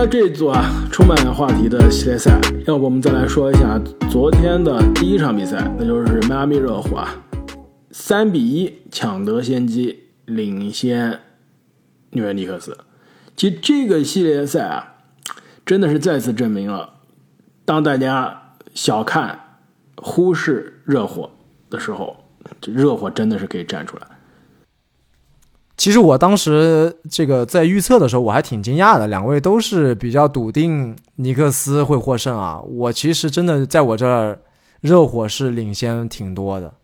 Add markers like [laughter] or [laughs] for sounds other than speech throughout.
那这一组啊，充满话题的系列赛，要不我们再来说一下昨天的第一场比赛，那就是迈阿密热火啊，三比一抢得先机，领先纽约尼克斯。其实这个系列赛啊，真的是再次证明了，当大家小看、忽视热火的时候，这热火真的是可以站出来。其实我当时这个在预测的时候，我还挺惊讶的，两位都是比较笃定尼克斯会获胜啊。我其实真的在我这儿，热火是领先挺多的，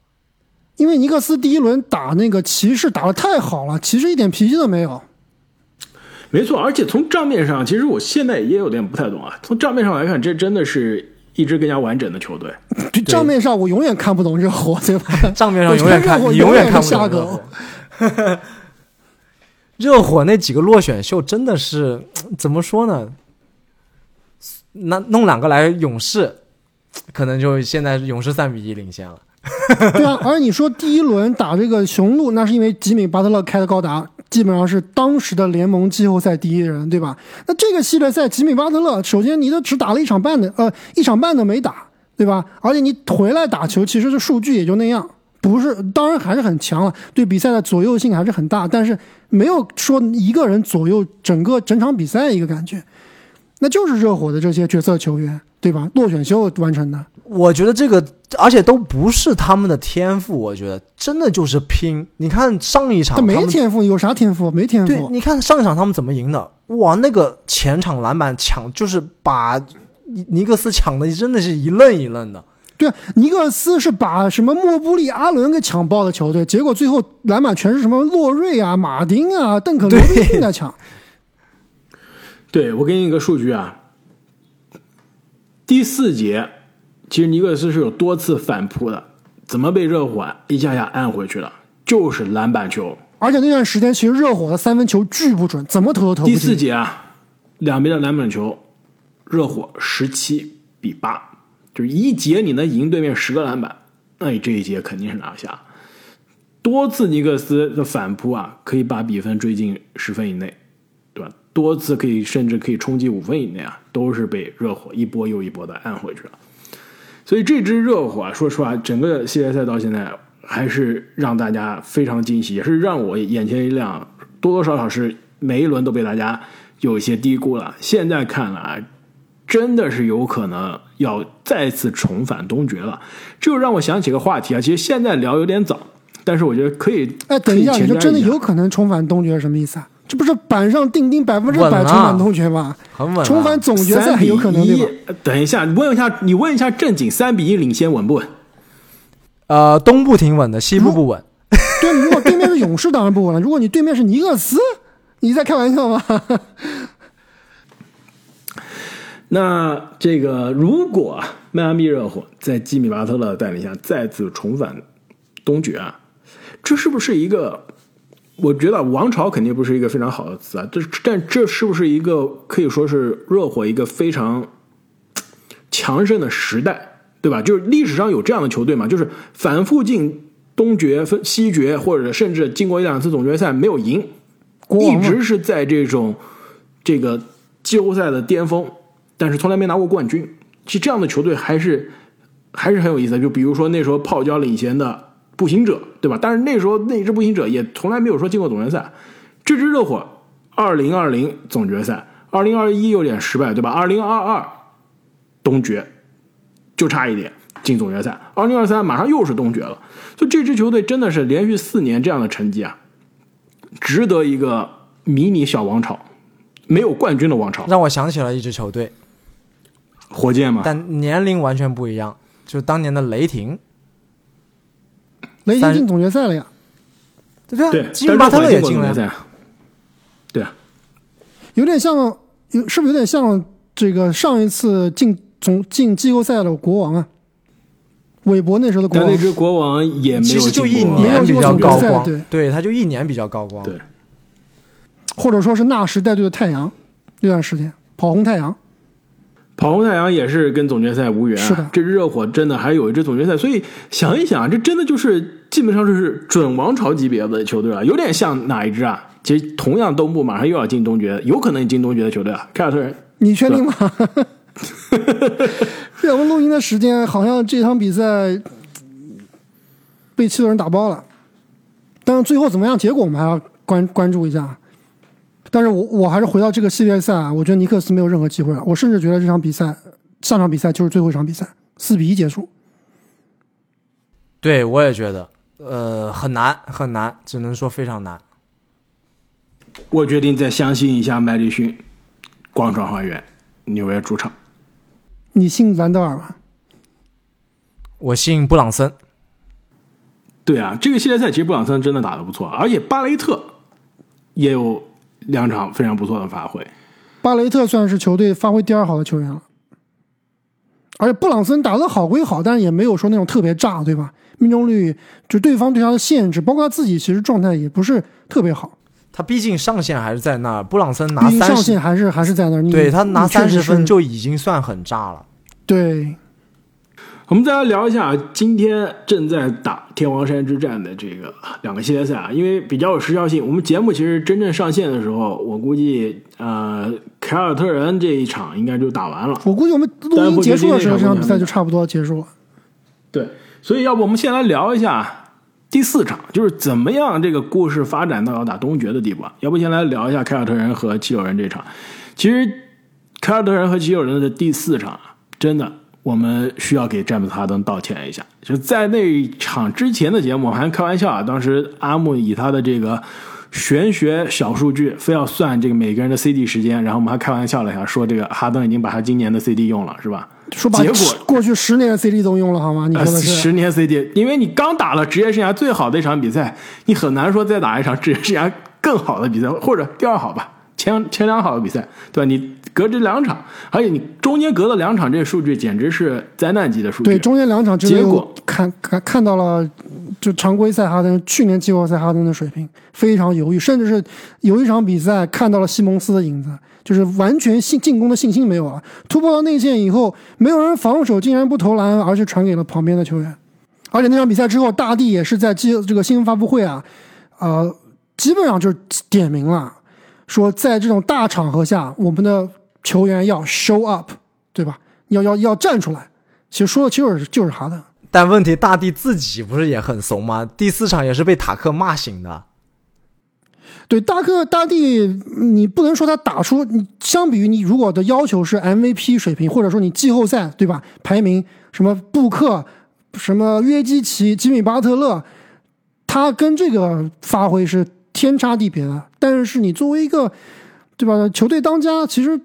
因为尼克斯第一轮打那个骑士打的太好了，骑士一点脾气都没有。没错，而且从账面上，其实我现在也有点不太懂啊。从账面上来看，这真的是一支更加完整的球队。[laughs] 账面上我永远看不懂热火，对吧？[laughs] 账面上永远看，你永远看不懂热火。[laughs] 热火那几个落选秀真的是怎么说呢？那弄两个来勇士，可能就现在勇士三比一领先了。对啊，而你说第一轮打这个雄鹿，那是因为吉米巴特勒开的高达基本上是当时的联盟季后赛第一人，对吧？那这个系列赛吉米巴特勒，首先你都只打了一场半的，呃，一场半都没打，对吧？而且你回来打球，其实这数据也就那样。不是，当然还是很强了，对比赛的左右性还是很大，但是没有说一个人左右整个整场比赛一个感觉，那就是热火的这些角色球员，对吧？落选秀完成的，我觉得这个，而且都不是他们的天赋，我觉得真的就是拼。你看上一场，他没天赋，有啥天赋？没天赋。对，你看上一场他们怎么赢的？哇，那个前场篮板抢，就是把尼克斯抢的，真的是一愣一愣的。对啊，尼克斯是把什么莫布利、阿伦给抢爆的球队，结果最后篮板全是什么洛瑞啊、马丁啊、邓肯罗宾逊在抢。对，我给你一个数据啊，第四节其实尼克斯是有多次反扑的，怎么被热火一下下按回去了？就是篮板球。而且那段时间其实热火的三分球巨不准，怎么投都投不进。第四节啊，两边的篮板球，热火十七比八。就是一节你能赢对面十个篮板，那你这一节肯定是拿下。多次尼克斯的反扑啊，可以把比分追进十分以内，对吧？多次可以甚至可以冲击五分以内啊，都是被热火一波又一波的按回去了。所以这支热火啊，说实话，整个系列赛到现在还是让大家非常惊喜，也是让我眼前一亮。多多少少是每一轮都被大家有一些低估了。现在看来。真的是有可能要再次重返东决了，这就让我想起个话题啊。其实现在聊有点早，但是我觉得可以。哎，等一下，你说真的有可能重返东决是什么意思啊？这不是板上钉钉百分之百重返东决吗？很稳。重返总决赛有可能对吧？等一下，你问一下，你问一下正经，三比一领先稳不稳？呃，东部挺稳的，西部不稳。对，如果对面是勇士，当然不稳了。如果你对面是尼克斯，你在开玩笑吗？那这个，如果迈阿密热火在吉米巴特勒带领下再次重返东决啊，这是不是一个？我觉得王朝肯定不是一个非常好的词啊，这但这是不是一个可以说是热火一个非常强盛的时代，对吧？就是历史上有这样的球队嘛，就是反复进东决、分西决，或者甚至进过一两次总决赛没有赢，一直是在这种这个季后赛的巅峰。但是从来没拿过冠军，其实这样的球队还是还是很有意思。就比如说那时候泡椒领衔的步行者，对吧？但是那时候那支步行者也从来没有说进过总决赛。这支热火，二零二零总决赛，二零二一有点失败，对吧？二零二二东决就差一点进总决赛，二零二三马上又是东决了。所以这支球队真的是连续四年这样的成绩啊，值得一个迷你小王朝，没有冠军的王朝。让我想起了一支球队。火箭嘛，但年龄完全不一样，就当年的雷霆，雷霆进总决赛了呀，对对，吉米巴特勒也进了，对啊，有点像，有是不是有点像这个上一次进总进季后赛的国王啊？韦伯那时候的国王，那支国王也没有，其实就一年比较高光，对，对，他就一年比较高光，对，或者说是纳什带队的太阳那段时间跑红太阳。跑红太阳也是跟总决赛无缘，是的。这热火真的还有一支总决赛，所以想一想，这真的就是基本上就是准王朝级别的球队了，有点像哪一支啊？其实同样东部马上又要进东决，有可能进东决的球队啊，凯尔特人。你确定吗？对，[laughs] 我们录音的时间好像这场比赛被七六人打爆了，但是最后怎么样结果我们还要关关注一下。但是我我还是回到这个系列赛啊，我觉得尼克斯没有任何机会了。我甚至觉得这场比赛上场比赛就是最后一场比赛，四比一结束。对，我也觉得，呃，很难很难，只能说非常难。我决定再相信一下麦迪逊广场花园，纽约主场。你信兰德尔吗？我信布朗森。对啊，这个系列赛其实布朗森真的打得不错，而且巴雷特也有两场非常不错的发挥。巴雷特算是球队发挥第二好的球员了，而且布朗森打得好归好，但是也没有说那种特别炸，对吧？命中率就对方对他的限制，包括他自己其实状态也不是特别好。他毕竟上限还是在那儿，布朗森拿三十，限还是还是在那对他拿三十分就已经算很炸了。对。我们再来聊一下今天正在打天王山之战的这个两个系列赛啊，因为比较有时效性。我们节目其实真正上线的时候，我估计呃凯尔特人这一场应该就打完了。我估计我们录音结束的时候，这场比赛就差不多结束了。对，所以要不我们先来聊一下第四场，就是怎么样这个故事发展到要打东决的地步啊？要不先来聊一下凯尔特人和七六人这场。其实凯尔特人和七六人的第四场啊，真的。我们需要给詹姆斯哈登道歉一下，就在那一场之前的节目，我还开玩笑啊，当时阿木以他的这个玄学小数据，非要算这个每个人的 CD 时间，然后我们还开玩笑了一下，说这个哈登已经把他今年的 CD [laughs] 用了，是吧？说把结果过去十年的 CD 都用了好吗？你说的是、呃、十年 CD，因为你刚打了职业生涯最好的一场比赛，你很难说再打一场职业生涯更好的比赛，或者第二好吧，前前两好的比赛，对吧？你。隔这两场，而且你中间隔了两场，这个数据简直是灾难级的数据。对，中间两场结果看看看到了，就常规赛哈登去年季后赛哈登的水平非常犹豫，甚至是有一场比赛看到了西蒙斯的影子，就是完全信进攻的信心没有了。突破到内线以后，没有人防守，竟然不投篮，而是传给了旁边的球员。而且那场比赛之后，大帝也是在记这个新闻发布会啊，呃，基本上就是点名了，说在这种大场合下，我们的。球员要 show up，对吧？要要要站出来。其实说的就是就是哈登。但问题大帝自己不是也很怂吗？第四场也是被塔克骂醒的。对，大克大帝，你不能说他打出你，相比于你如果的要求是 MVP 水平，或者说你季后赛对吧？排名什么布克、什么约基奇、吉米巴特勒，他跟这个发挥是天差地别的。但是你作为一个。对吧？球队当家其实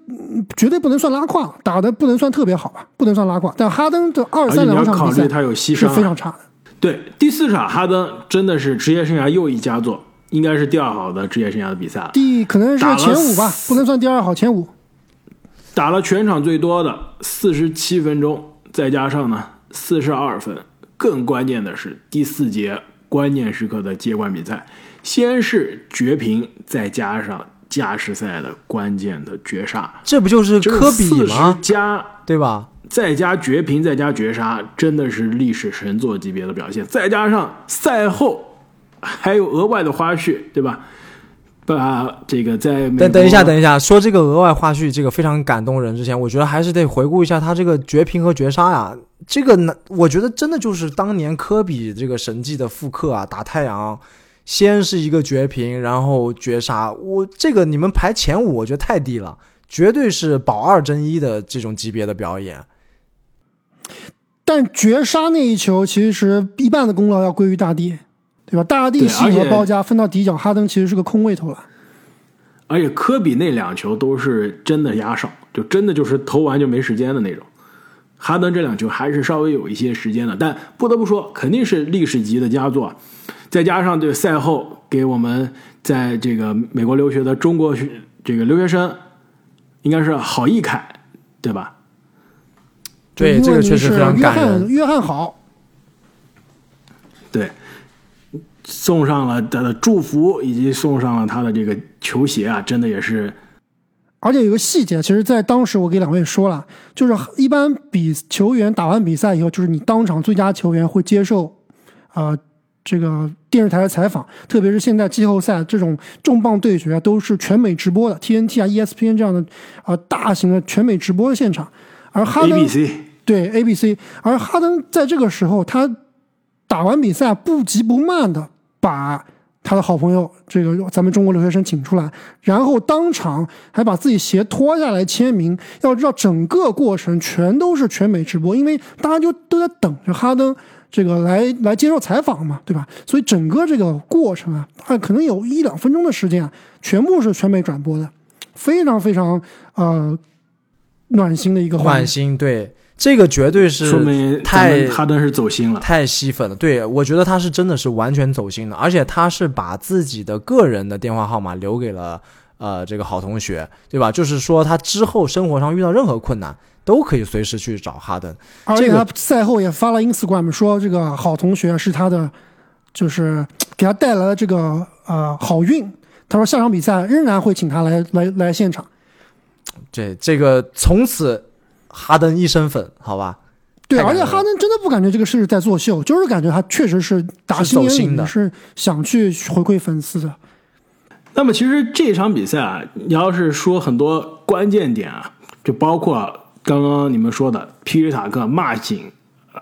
绝对不能算拉胯，打的不能算特别好吧，不能算拉胯。但哈登的二三两场比赛他有牺牲是非常差的。对，第四场哈登真的是职业生涯又一佳作，应该是第二好的职业生涯的比赛了。第可能是前五吧，不能算第二好，前五。打了全场最多的四十七分钟，再加上呢四十二分，更关键的是第四节关键时刻的接管比赛，先是绝平，再加上。加时赛的关键的绝杀，这不就是科比吗？加对吧？再加绝平，再加绝杀，真的是历史神作级别的表现。再加上赛后还有额外的花絮，对吧？把这个在等等一下，等一下，说这个额外花絮，这个非常感动人。之前我觉得还是得回顾一下他这个绝平和绝杀呀。这个呢，我觉得真的就是当年科比这个神迹的复刻啊！打太阳。先是一个绝平，然后绝杀，我这个你们排前五，我觉得太低了，绝对是保二争一的这种级别的表演。但绝杀那一球，其实一半的功劳要归于大帝，对吧？大帝系和包夹分到底角，哈登其实是个空位投篮。而且科比那两球都是真的压哨，就真的就是投完就没时间的那种。哈登这两球还是稍微有一些时间的，但不得不说，肯定是历史级的佳作。再加上对赛后给我们在这个美国留学的中国学这个留学生，应该是郝义凯，对吧？对，这个确实非常感人。约翰好，对，送上了他的祝福，以及送上了他的这个球鞋啊，真的也是。而且有个细节，其实，在当时我给两位说了，就是一般比球员打完比赛以后，就是你当场最佳球员会接受，呃。这个电视台的采访，特别是现在季后赛这种重磅对决啊都是全美直播的，TNT 啊、ESPN 这样的啊、呃大型的全美直播的现场，而哈登对 ABC，而哈登在这个时候，他打完比赛不急不慢的把他的好朋友这个咱们中国留学生请出来，然后当场还把自己鞋脱下来签名。要知道，整个过程全都是全美直播，因为大家就都在等着哈登这个来来接受采访嘛，对吧？所以整个这个过程啊，大概可能有一两分钟的时间啊，全部是全美转播的，非常非常呃暖心的一个画面。暖心，对这个绝对是说明太们哈登是走心了。太吸粉了。对我觉得他是真的是完全走心的，而且他是把自己的个人的电话号码留给了呃这个好同学，对吧？就是说他之后生活上遇到任何困难，都可以随时去找哈登。而且他赛后也发了 Instagram 说，这个好同学是他的，就是 [tsk] 给他带来了这个呃好运。他说下场比赛仍然会请他来来来现场。这这个从此哈登一身粉，好吧？对，而且哈登真的不感觉这个是在作秀，就是感觉他确实是打是心眼里的是想去回馈粉丝的。那么其实这场比赛啊，你要是说很多关键点啊，就包括刚刚你们说的皮尔塔克骂醒呃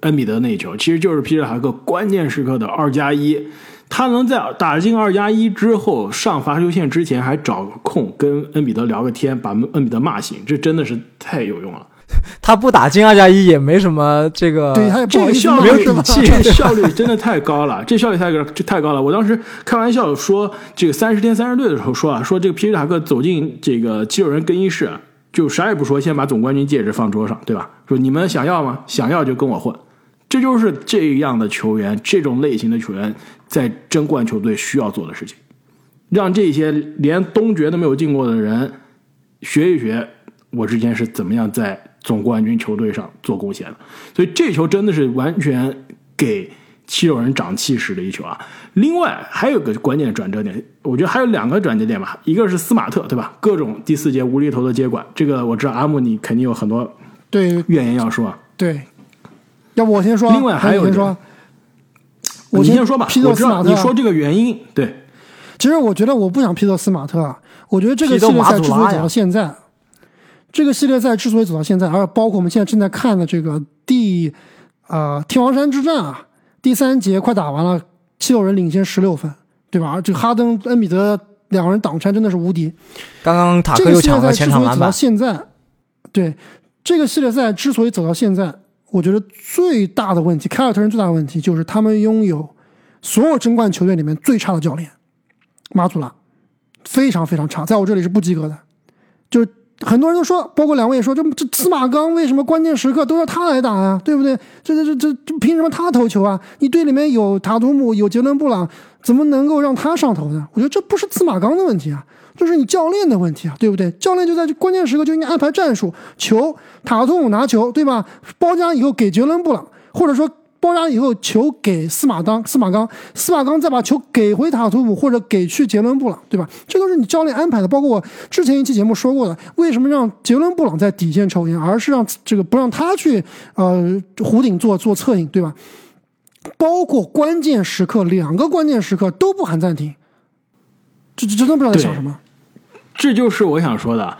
恩比德那一球，其实就是皮尔塔克关键时刻的二加一。他能在打进二加一之后上罚球线之前还找个空跟恩比德聊个天，把恩比德骂醒，这真的是太有用了。[laughs] 他不打进二加一也没什么这个，对，他也不这个效率是吧？气这个效率真的太高了，这效率太高，这太高了。我当时开玩笑说，这个三十天三十队的时候说啊，说这个皮尔塔克走进这个肌肉人更衣室啊，就啥也不说，先把总冠军戒指放桌上，对吧？说你们想要吗？想要就跟我混。这就是这样的球员，这种类型的球员在争冠球队需要做的事情，让这些连东决都没有进过的人学一学我之前是怎么样在总冠军球队上做贡献的。所以这球真的是完全给七六人长气势的一球啊！另外还有个关键转折点，我觉得还有两个转折点吧，一个是斯马特，对吧？各种第四节无厘头的接管，这个我知道阿木你肯定有很多对怨言要说。对，要不我先说，另外还有一个你先说。我你先说吧，皮我知特斯马你说这个原因，对，其实我觉得我不想皮特斯马特啊，我觉得这个系列赛之所以走到现在，这个系列赛之所以走到现在，而包括我们现在正在看的这个第呃天王山之战啊，第三节快打完了，七六人领先十六分，对吧？这个哈登、恩比德两个人挡拆真的是无敌。刚刚塔这克又抢了个系列赛之所以走到前场篮板，现在，对这个系列赛之所以走到现在，我觉得最大的问题，凯尔特人最大的问题就是他们拥有所有争冠球队里面最差的教练马祖拉，非常非常差，在我这里是不及格的。就是很多人都说，包括两位也说，这这司马刚为什么关键时刻都要他来打呀、对不对？这这这这凭什么他投球啊？你队里面有塔图姆，有杰伦布朗，怎么能够让他上头呢？我觉得这不是司马刚的问题啊，这是你教练的问题啊，对不对？教练就在关键时刻就应该安排战术，球塔图姆拿球，对吧？包夹以后给杰伦布朗，或者说。包夹以后，球给司马当、司马刚，司马刚再把球给回塔图姆或者给去杰伦布朗，对吧？这都是你教练安排的。包括我之前一期节目说过的，为什么让杰伦布朗在底线抽烟，而是让这个不让他去呃弧顶做做侧影，对吧？包括关键时刻，两个关键时刻都不喊暂停，这这真的不知道在想什么。这就是我想说的。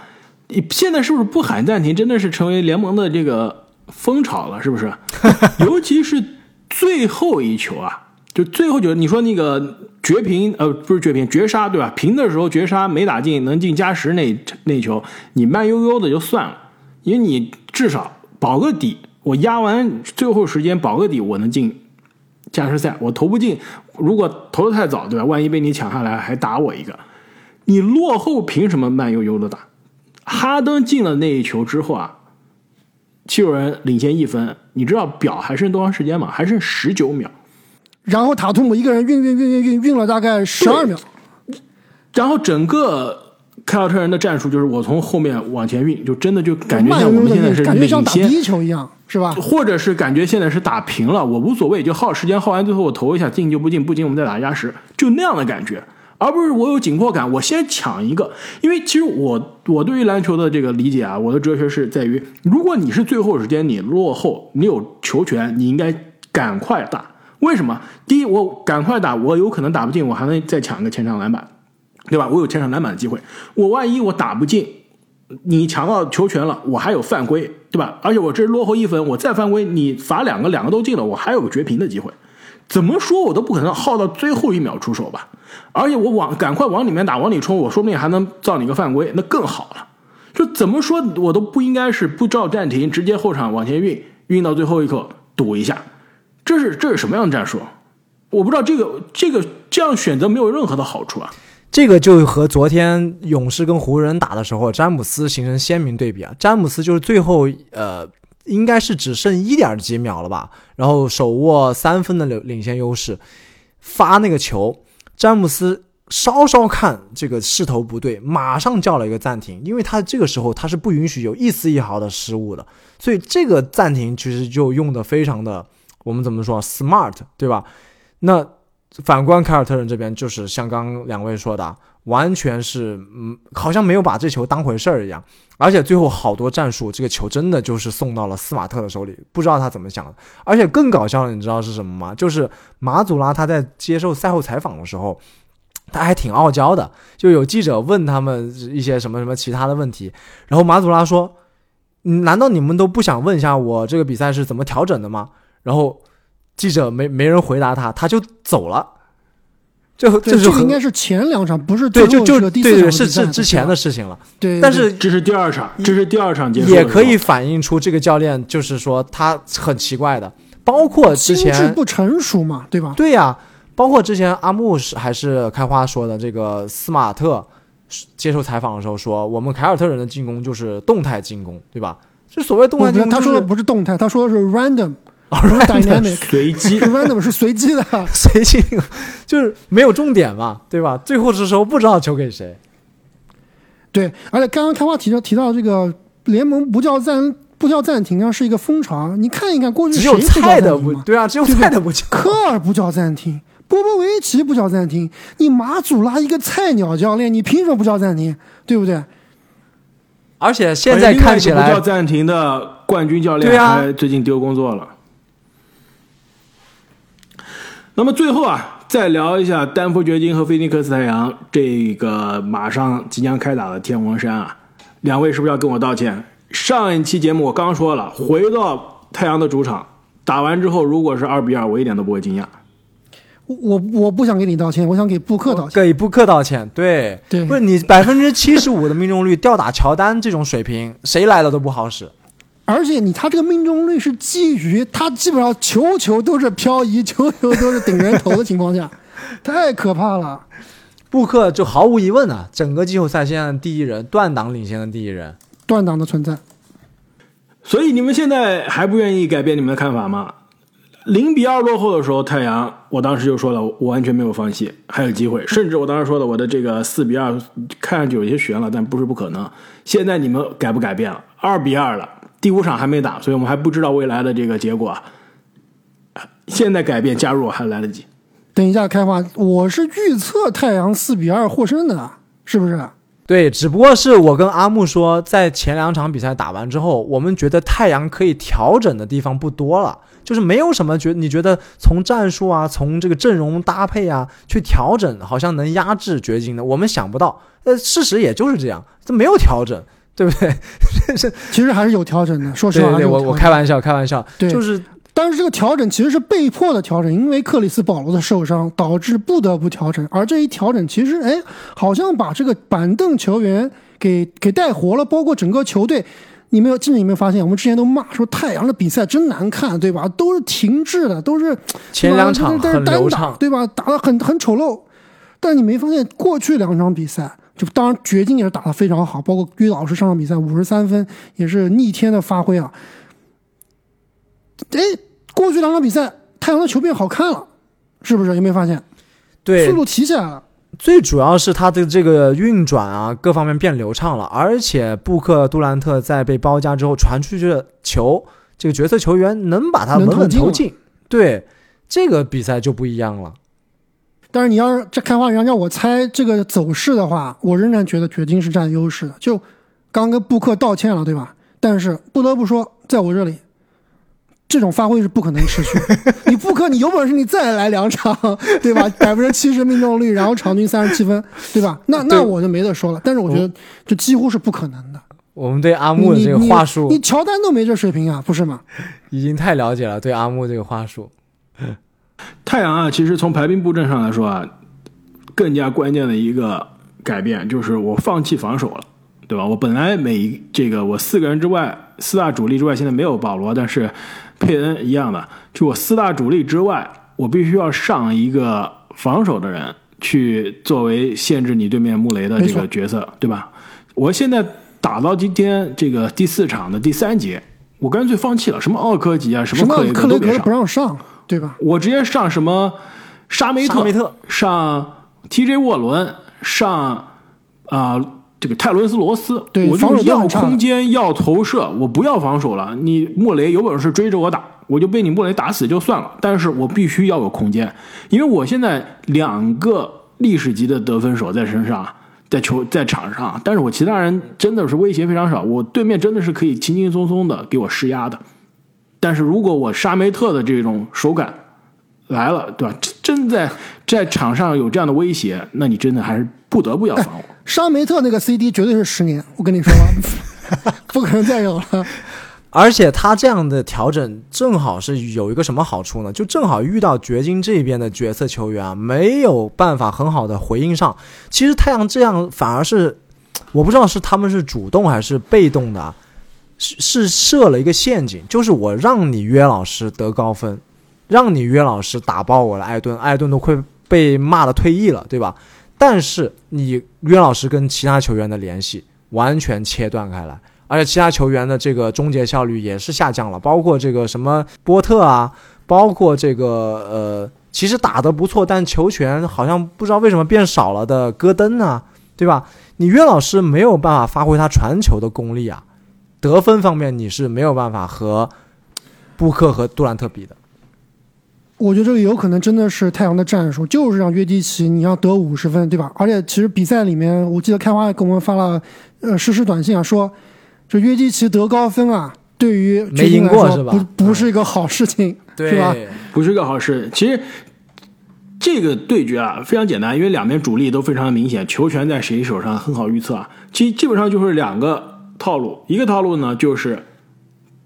你现在是不是不喊暂停，真的是成为联盟的这个风潮了？是不是？[laughs] 尤其是最后一球啊，就最后球，你说那个绝平，呃，不是绝平，绝杀对吧？平的时候绝杀没打进，能进加时那那球，你慢悠悠的就算了，因为你至少保个底，我压完最后时间保个底，我能进加时赛。我投不进，如果投的太早，对吧？万一被你抢下来，还打我一个。你落后凭什么慢悠悠的打？哈登进了那一球之后啊，七六人领先一分，你知道表还剩多长时间吗？还剩十九秒。然后塔图姆一个人运运运运运运了大概十二秒，然后整个凯尔特人的战术就是我从后面往前运，就真的就感觉像我们现在是感觉像，打第一球一样，是吧？或者是感觉现在是打平了，我无所谓，就耗时间，耗完最后我投一下，进就不进，不进我们再打加时，就那样的感觉。而不是我有紧迫感，我先抢一个，因为其实我我对于篮球的这个理解啊，我的哲学是在于，如果你是最后时间你落后，你有球权，你应该赶快打。为什么？第一，我赶快打，我有可能打不进，我还能再抢一个前场篮板，对吧？我有前场篮板的机会。我万一我打不进，你抢到球权了，我还有犯规，对吧？而且我这落后一分，我再犯规，你罚两个，两个都进了，我还有个绝平的机会。怎么说我都不可能耗到最后一秒出手吧？而且我往赶快往里面打，往里冲，我说不定还能造你个犯规，那更好了。就怎么说我都不应该是不照暂停，直接后场往前运，运到最后一刻赌一下。这是这是什么样的战术？我不知道这个这个这样选择没有任何的好处啊。这个就和昨天勇士跟湖人打的时候，詹姆斯形成鲜明对比啊。詹姆斯就是最后呃，应该是只剩一点几秒了吧，然后手握三分的领领先优势，发那个球，詹姆斯稍稍看这个势头不对，马上叫了一个暂停，因为他这个时候他是不允许有一丝一毫的失误的，所以这个暂停其实就用的非常的。我们怎么说？smart，对吧？那反观凯尔特人这边，就是像刚两位说的，完全是嗯，好像没有把这球当回事儿一样。而且最后好多战术，这个球真的就是送到了斯马特的手里，不知道他怎么想的。而且更搞笑的，你知道是什么吗？就是马祖拉他在接受赛后采访的时候，他还挺傲娇的，就有记者问他们一些什么什么其他的问题，然后马祖拉说：“难道你们都不想问一下我这个比赛是怎么调整的吗？”然后记者没没人回答他，他就走了。就这就应该是前两场，不是对，就就对对是是之前的事情了。对，但是这是第二场，这是第二场结束，也可以反映出这个教练就是说他很奇怪的，包括之前不成熟嘛，对吧？对呀，包括之前阿木是还是开花说的这个斯马特接受采访的时候说，我们凯尔特人的进攻就是动态进攻，对吧？就所谓动态进攻，他说的不是动态，他说的是 random。Dynamic 随机，[laughs] random 是随机的，随机就是没有重点嘛，对吧？最后的时候不知道球给谁。对，而且刚刚开花提到提到这个联盟不叫暂不叫暂停啊，是一个风潮。你看一看过去只有菜的不对啊，只有菜的不叫。科尔不叫暂停，波波维奇不叫暂停，你马祖拉一个菜鸟教练，你凭什么不叫暂停？对不对？而且现在看起来不叫暂停的冠军教练还最近丢工作了。那么最后啊，再聊一下丹佛掘金和菲尼克斯太阳这个马上即将开打的天王山啊，两位是不是要跟我道歉？上一期节目我刚说了，回到太阳的主场打完之后，如果是二比二，我一点都不会惊讶。我我不想给你道歉，我想给布克道歉。给布克道歉，对对，不是你百分之七十五的命中率吊打乔丹这种水平，谁来了都不好使。而且你他这个命中率是基于他基本上球球都是漂移，球球都是顶人头的情况下，[laughs] 太可怕了。布克就毫无疑问啊，整个季后赛现在第一人，断档领先的第一人，断档的存在。所以你们现在还不愿意改变你们的看法吗？零比二落后的时候，太阳，我当时就说了，我完全没有放弃，还有机会。甚至我当时说的，我的这个四比二看上去有些悬了，但不是不可能。现在你们改不改变了？二比二了。第五场还没打，所以我们还不知道未来的这个结果。现在改变加入还来得及。等一下开花，我是预测太阳四比二获胜的，是不是？对，只不过是我跟阿木说，在前两场比赛打完之后，我们觉得太阳可以调整的地方不多了，就是没有什么觉，你觉得从战术啊，从这个阵容搭配啊去调整，好像能压制掘金的，我们想不到。呃，事实也就是这样，这没有调整。对不对？[laughs] 其实还是有调整的。说实话，对我我开玩笑，开玩笑。对，就是，但是这个调整其实是被迫的调整，因为克里斯保罗的受伤导致不得不调整。而这一调整，其实哎，好像把这个板凳球员给给带活了，包括整个球队。你没有，记者有没有发现？我们之前都骂说太阳的比赛真难看，对吧？都是停滞的，都是前两场很流畅，对吧？打的很很丑陋。但你没发现过去两场比赛？就当然，掘金也是打得非常好，包括约老师上场比赛五十三分也是逆天的发挥啊！哎，过去两场比赛，太阳的球变好看了，是不是？有没有发现？对，速度提起来了。最主要是他的这个运转啊，各方面变流畅了，而且布克杜兰特在被包夹之后传出去的球，这个角色球员能把他稳稳投进，对，这个比赛就不一样了。但是你要是这开花，让让我猜这个走势的话，我仍然觉得掘金是占优势的。就刚跟布克道歉了，对吧？但是不得不说，在我这里，这种发挥是不可能持续。[laughs] 你布克，你有本事你再来两场，对吧？[laughs] 百分之七十命中率，然后场均三十七分，对吧？那那我就没得说了。但是我觉得这几乎是不可能的。我们对阿木的这个你你话术你乔丹都没这水平啊，不是吗？已经太了解了，对阿木这个话术。太阳啊，其实从排兵布阵上来说啊，更加关键的一个改变就是我放弃防守了，对吧？我本来每这个我四个人之外，四大主力之外，现在没有保罗，但是佩恩一样的，就我四大主力之外，我必须要上一个防守的人去作为限制你对面穆雷的这个角色，对吧？我现在打到今天这个第四场的第三节，我干脆放弃了，什么奥科吉啊，什什么克雷不，让上，对吧？我直接上什么沙梅特，沙梅特上 TJ 沃伦，上啊、这个泰伦斯罗斯，我对防守就要都很差的空间，要投射，我不要防守了。你莫雷有本事追着我打，我就被你莫雷打死就算了，但是我必须要有空间，因为我现在两个历史级的得分手在身上。在球在场上，但是我其他人真的是威胁非常少，我对面真的是可以轻轻松松的给我施压的。但是如果我沙梅特的这种手感来了，对吧？真真在在场上有这样的威胁，那你真的还是不得不要防我。[laughs] 沙梅特那个 CD 绝对是十年，我跟你说吧，[laughs] 不可能再有了。而且他这样的调整正好是有一个什么好处呢？就正好遇到掘金这边的角色球员啊，没有办法很好的回应上。其实太阳这样反而是，我不知道是他们是主动还是被动的啊，是是设了一个陷阱，就是我让你约老师得高分，让你约老师打爆我的艾顿，艾顿都快被骂的退役了，对吧？但是你约老师跟其他球员的联系完全切断开来。而且其他球员的这个终结效率也是下降了，包括这个什么波特啊，包括这个呃，其实打得不错，但球权好像不知道为什么变少了的戈登啊，对吧？你约老师没有办法发挥他传球的功力啊，得分方面你是没有办法和布克和杜兰特比的。我觉得这个有可能真的是太阳的战术，就是让约基奇你要得五十分，对吧？而且其实比赛里面，我记得开花给我们发了呃实时短信啊，说这约基奇得高分啊，对于没赢过是吧不不是一个好事情，是吧？不是一个好事。其实这个对决啊非常简单，因为两边主力都非常的明显，球权在谁手上很好预测啊。其实基本上就是两个套路，一个套路呢就是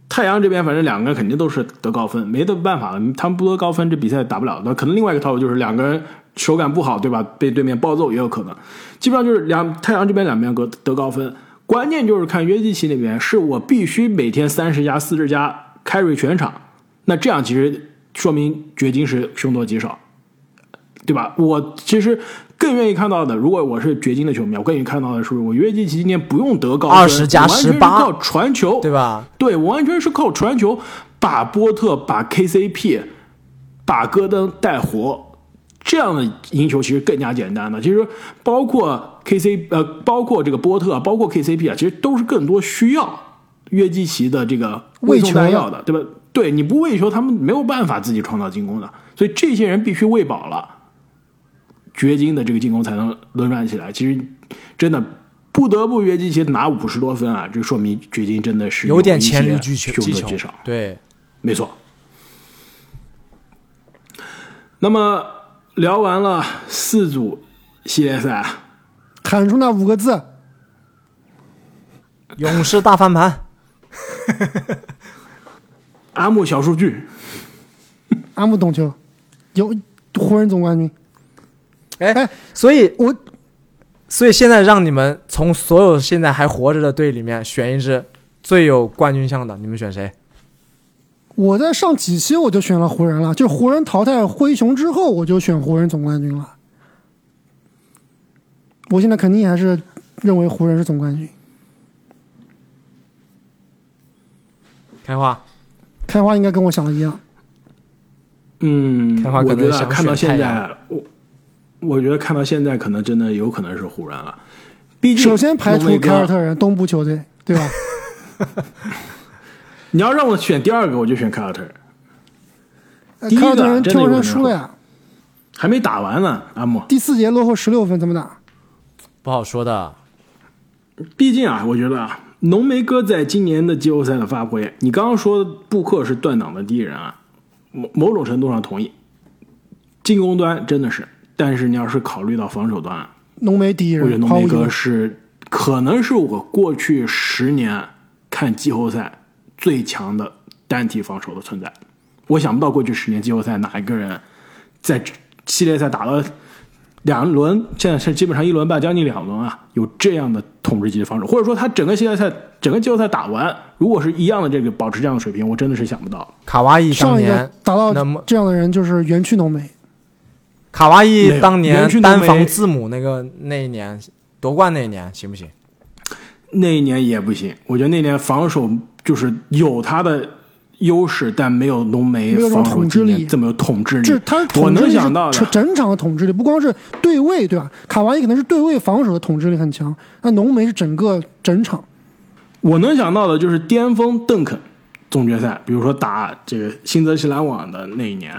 太阳这边反正两个人肯定都是得高分，没得办法，他们不得高分这比赛打不了。那可能另外一个套路就是两个人手感不好，对吧？被对面暴揍也有可能。基本上就是两太阳这边两边得得高分，关键就是看约基奇那边是我必须每天三十加四十加 carry 全场，那这样其实说明掘金是凶多吉少，对吧？我其实更愿意看到的，如果我是掘金的球迷，我更愿意看到的是，我约基奇今天不用得高分，20加我完全是靠传球，对吧？对我完全是靠传球把波特、把 KCP、把戈登带活，这样的赢球其实更加简单的。其实包括 KC 呃，包括这个波特，包括 KCP 啊，其实都是更多需要约基奇的这个喂球弹药的，对吧？对，你不喂球，他们没有办法自己创造进攻的，所以这些人必须喂饱了，掘金的这个进攻才能轮转起来。其实真的。不得不约基奇拿五十多分啊，这说明掘金真的是有点黔驴技穷对，没错。那么聊完了四组系列赛，喊出那五个字，勇士大翻盘，阿木小数据，阿木懂球，有湖人总冠军。哎哎，所以我所以现在让你们从所有现在还活着的队里面选一支最有冠军相的，你们选谁？我在上几期我就选了湖人了，就湖人淘汰灰熊之后，我就选湖人总冠军了。我现在肯定还是认为湖人是总冠军。开花，开花应该跟我想的一样，嗯，开花可我觉得能想看到现选太阳在，我我觉得看到现在，可能真的有可能是湖人了。毕竟首先排除凯尔特人东部球队，对吧？[laughs] 你要让我选第二个，我就选凯尔特人，呃第一个凯尔特人真的有可能挑人输了呀，还没打完呢。阿木，第四节落后十六分，怎么打？不好说的。毕竟啊，我觉得啊，浓眉哥在今年的季后赛的发挥，你刚刚说布克是断档的第一人啊，某某种程度上同意。进攻端真的是，但是你要是考虑到防守端，浓眉第一人，我觉得浓眉哥。是可能是我过去十年看季后赛最强的单体防守的存在。我想不到过去十年季后赛哪一个人在系列赛打了两轮，现在是基本上一轮半，将近两轮啊，有这样的统治级的防守，或者说他整个系列赛整个季后赛打完，如果是一样的这个保持这样的水平，我真的是想不到。卡哇伊当上一年个达到那么这样的人就是园区浓眉，卡哇伊当年单防字母那个那一年夺冠那一年行不行？那一年也不行，我觉得那年防守就是有他的优势，但没有浓眉防守统治力今年这么有统治力。这他我能想到的，整场的统治力，不光是对位，对吧？卡哇伊可能是对位防守的统治力很强，那浓眉是整个整场。我能想到的就是巅峰邓肯总决赛，比如说打这个新泽西篮网的那一年，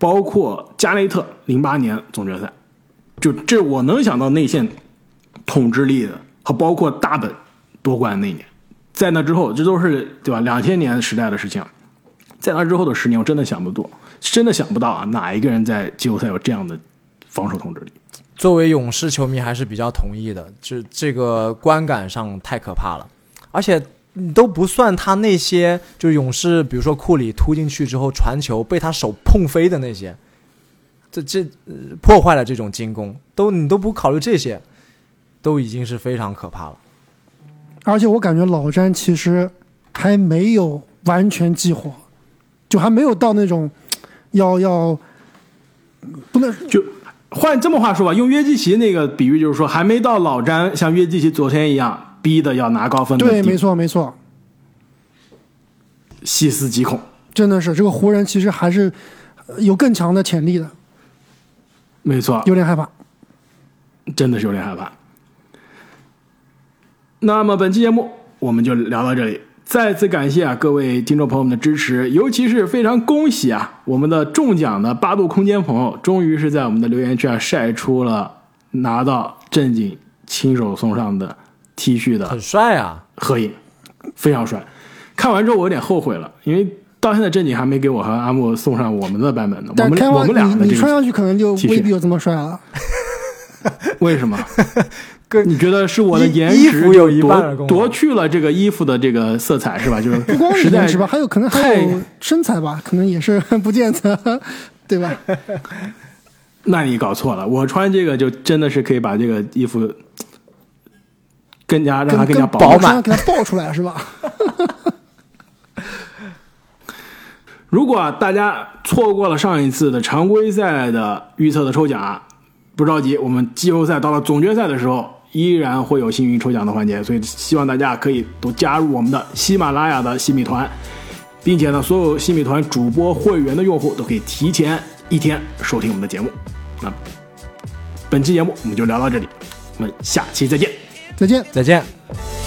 包括加内特零八年总决赛，就这我能想到内线统治力的，和包括大本夺冠那一年，在那之后，这都是对吧？两千年时代的事情，在那之后的十年，我真的想不到，真的想不到啊，哪一个人在季后赛有这样的防守统治力？作为勇士球迷还是比较同意的，就这个观感上太可怕了，而且你都不算他那些就是勇士，比如说库里突进去之后传球被他手碰飞的那些，这这、呃破坏了这种进攻，都你都不考虑这些，都已经是非常可怕了。而且我感觉老詹其实还没有完全激活，就还没有到那种要要不能就换这么话说吧，用约基奇那个比喻，就是说还没到老詹像约基奇昨天一样逼的要拿高分的对，没错没错，细思极恐。真的是这个湖人其实还是呃有更强的潜力的，没错，有点害怕。真的是有点害怕。那么本期节目我们就聊到这里，再次感谢啊各位听众朋友们的支持，尤其是非常恭喜啊我们的中奖的八度空间朋友，终于是在我们的留言区啊晒出了拿到正经亲手送上的 T 恤的很帅啊！合影，非常帅。看完之后我有点后悔了，因为到现在正经还没给我和阿木送上我们的版本呢。我们我们俩你你穿的这个上去可能就未必有这么帅了。[laughs] 为什么？[laughs] 你觉得是我的颜值有一半夺夺去了这个衣服的这个色彩是吧？就是不光是颜值吧，还有可能还有身材吧，可能也是不见得，对吧？[laughs] 那你搞错了，我穿这个就真的是可以把这个衣服更加让它更加饱满满，给它爆出来是吧？[laughs] 如果啊大家错过了上一次的常规赛的预测的抽奖啊，不着急，我们季后赛到了总决赛的时候，依然会有幸运抽奖的环节，所以希望大家可以都加入我们的喜马拉雅的新米团，并且呢，所有新米团主播会员的用户都可以提前一天收听我们的节目。那本期节目我们就聊到这里，我们下期再见。再见。再见。